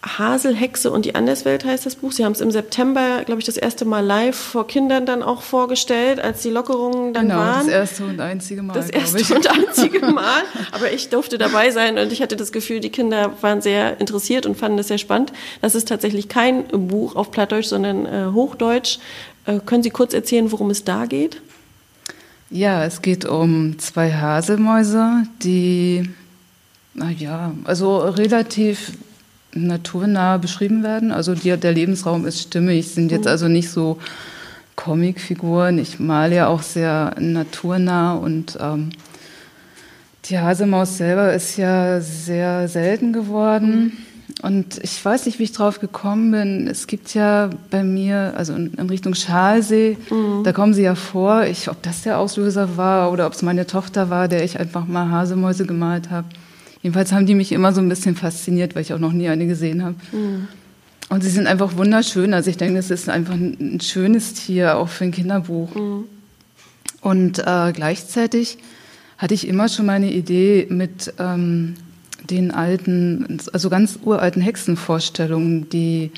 Haselhexe und die Anderswelt heißt das Buch. Sie haben es im September, glaube ich, das erste Mal live vor Kindern dann auch vorgestellt, als die Lockerungen dann genau, waren. Das erste und einzige Mal. Das erste ich. und einzige Mal. Aber ich durfte dabei sein und ich hatte das Gefühl, die Kinder waren sehr interessiert und fanden es sehr spannend. Das ist tatsächlich kein Buch auf Plattdeutsch, sondern äh, Hochdeutsch. Äh, können Sie kurz erzählen, worum es da geht? Ja, es geht um zwei Haselmäuse, die naja, also relativ naturnah beschrieben werden. Also die, der Lebensraum ist stimmig, sind jetzt also nicht so Comicfiguren. Ich male ja auch sehr naturnah und ähm, die Hasemaus selber ist ja sehr selten geworden. Und ich weiß nicht, wie ich drauf gekommen bin. Es gibt ja bei mir, also in, in Richtung Schalsee, mhm. da kommen sie ja vor. Ich, ob das der Auslöser war oder ob es meine Tochter war, der ich einfach mal Hasemäuse gemalt habe. Jedenfalls haben die mich immer so ein bisschen fasziniert, weil ich auch noch nie eine gesehen habe. Mhm. Und sie sind einfach wunderschön. Also ich denke, das ist einfach ein, schönes Tier, auch für ein Kinderbuch. Mhm. Und äh, gleichzeitig hatte ich immer schon meine Idee mit ähm, den alten, also ganz uralten Hexenvorstellungen, die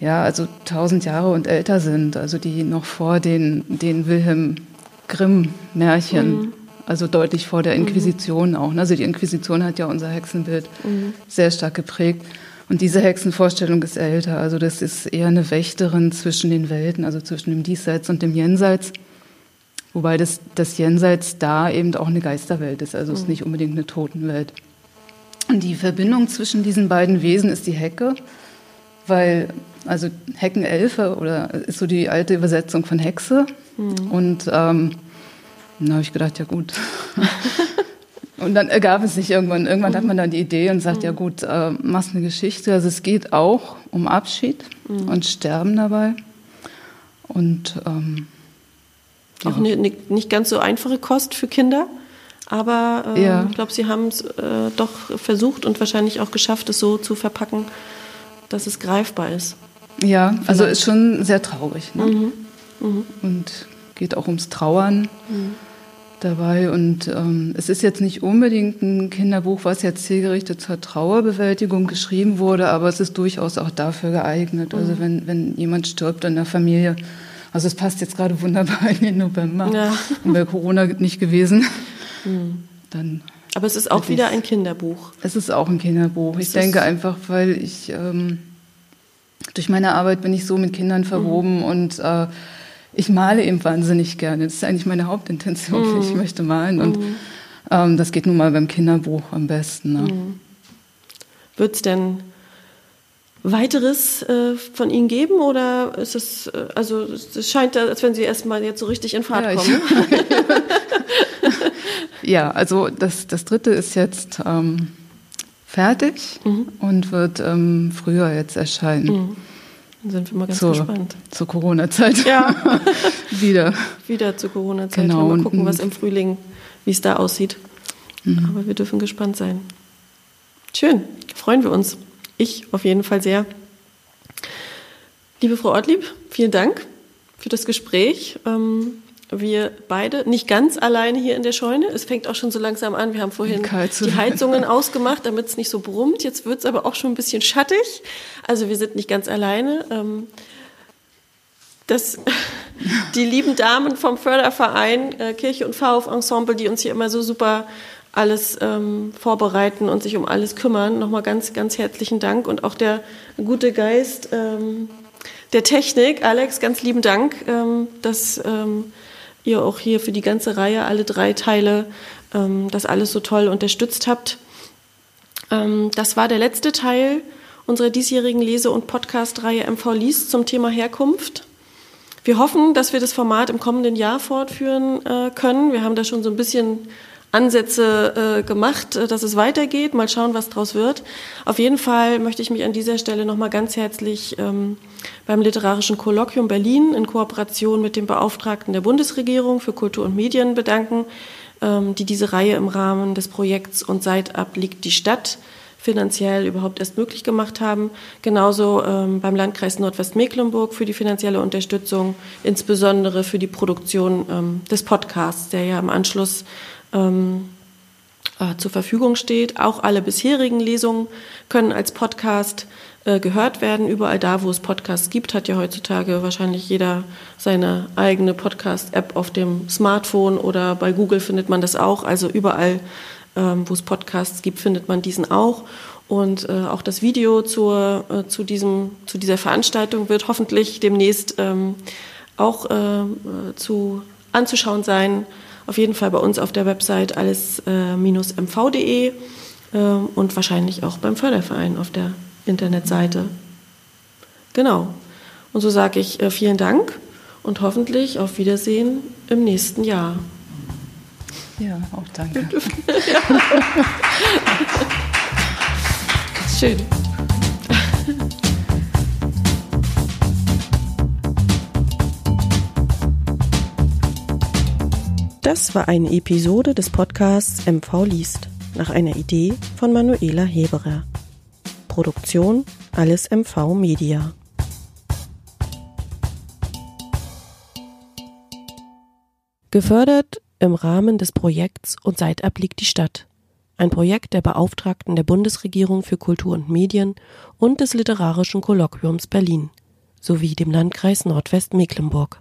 ja, also tausend Jahre und älter sind, also die noch vor den, den Wilhelm Grimm Märchen mhm also deutlich vor der Inquisition mhm. auch. Ne? Also die Inquisition hat ja unser Hexenbild mhm. sehr stark geprägt. Und diese Hexenvorstellung ist älter. Also das ist eher eine Wächterin zwischen den Welten, also zwischen dem Diesseits und dem Jenseits. Wobei das, das Jenseits da eben auch eine Geisterwelt ist, also es ist mhm. nicht unbedingt eine Totenwelt. Und die Verbindung zwischen diesen beiden Wesen ist die Hecke, weil, also Heckenelfe oder ist so die alte Übersetzung von Hexe. Mhm. Und ähm, dann habe ich gedacht, ja gut. und dann ergab es sich irgendwann. Irgendwann mhm. hat man dann die Idee und sagt, mhm. ja gut, äh, machst eine Geschichte. Also es geht auch um Abschied mhm. und Sterben dabei. Und ähm, ja. auch eine, nicht ganz so einfache Kost für Kinder. Aber äh, ja. ich glaube, Sie haben es äh, doch versucht und wahrscheinlich auch geschafft, es so zu verpacken, dass es greifbar ist. Ja, Vielleicht. also ist schon sehr traurig. Ne? Mhm. Mhm. Und geht auch ums Trauern. Mhm dabei. Und ähm, es ist jetzt nicht unbedingt ein Kinderbuch, was jetzt zielgerichtet zur Trauerbewältigung geschrieben wurde, aber es ist durchaus auch dafür geeignet. Also mhm. Also wenn, wenn jemand stirbt in der Familie. Also es passt jetzt gerade wunderbar in den November. Ja. Und wäre Corona nicht gewesen, mhm. dann. Aber es ist auch wieder ein Kinderbuch. Es ist auch ein Kinderbuch. Es ich denke einfach, weil ich ähm, durch meine Arbeit bin ich so mit Kindern verwoben mhm. und äh, ich male eben wahnsinnig gerne. Das ist eigentlich meine Hauptintention. Mhm. Ich möchte malen und mhm. ähm, das geht nun mal beim Kinderbuch am besten. Ne? Mhm. Wird es denn weiteres äh, von Ihnen geben oder ist es, äh, also es scheint, als wenn Sie erstmal jetzt so richtig in Fahrt ja, kommen. ja, also das, das dritte ist jetzt ähm, fertig mhm. und wird ähm, früher jetzt erscheinen. Mhm. Dann sind wir mal ganz zur, gespannt. Zur Corona-Zeit. Ja. Wieder. Wieder zur Corona-Zeit. Genau. Mal gucken, was im Frühling, wie es da aussieht. Mhm. Aber wir dürfen gespannt sein. Schön, freuen wir uns. Ich auf jeden Fall sehr. Liebe Frau Ortlieb, vielen Dank für das Gespräch. Ähm, wir beide nicht ganz alleine hier in der Scheune. Es fängt auch schon so langsam an. Wir haben vorhin die Heizungen ausgemacht, damit es nicht so brummt. Jetzt wird es aber auch schon ein bisschen schattig. Also wir sind nicht ganz alleine. Ähm, das, die lieben Damen vom Förderverein äh, Kirche und Pfarrhof-Ensemble, die uns hier immer so super alles ähm, vorbereiten und sich um alles kümmern. Nochmal ganz, ganz herzlichen Dank und auch der gute Geist ähm, der Technik. Alex, ganz lieben Dank, dass ihr auch hier für die ganze Reihe, alle drei Teile, ähm, das alles so toll unterstützt habt. Ähm, das war der letzte Teil unserer diesjährigen Lese- und Podcast-Reihe MV Liest zum Thema Herkunft. Wir hoffen, dass wir das Format im kommenden Jahr fortführen äh, können. Wir haben da schon so ein bisschen Ansätze äh, gemacht, äh, dass es weitergeht. Mal schauen, was daraus wird. Auf jeden Fall möchte ich mich an dieser Stelle nochmal ganz herzlich ähm, beim Literarischen Kolloquium Berlin in Kooperation mit dem Beauftragten der Bundesregierung für Kultur und Medien bedanken, ähm, die diese Reihe im Rahmen des Projekts Und seit ab liegt die Stadt finanziell überhaupt erst möglich gemacht haben. Genauso ähm, beim Landkreis Nordwestmecklenburg für die finanzielle Unterstützung, insbesondere für die Produktion ähm, des Podcasts, der ja im Anschluss ähm, äh, zur Verfügung steht. Auch alle bisherigen Lesungen können als Podcast äh, gehört werden. Überall da, wo es Podcasts gibt, hat ja heutzutage wahrscheinlich jeder seine eigene Podcast-App auf dem Smartphone oder bei Google findet man das auch. Also überall, ähm, wo es Podcasts gibt, findet man diesen auch. Und äh, auch das Video zur, äh, zu, diesem, zu dieser Veranstaltung wird hoffentlich demnächst ähm, auch äh, zu, anzuschauen sein auf jeden Fall bei uns auf der Website alles-mv.de äh, und wahrscheinlich auch beim Förderverein auf der Internetseite. Genau. Und so sage ich äh, vielen Dank und hoffentlich auf Wiedersehen im nächsten Jahr. Ja, auch danke. Schön. Das war eine Episode des Podcasts MV liest nach einer Idee von Manuela Heberer. Produktion Alles MV Media. Gefördert im Rahmen des Projekts Und seit liegt die Stadt. Ein Projekt der Beauftragten der Bundesregierung für Kultur und Medien und des Literarischen Kolloquiums Berlin sowie dem Landkreis Nordwestmecklenburg.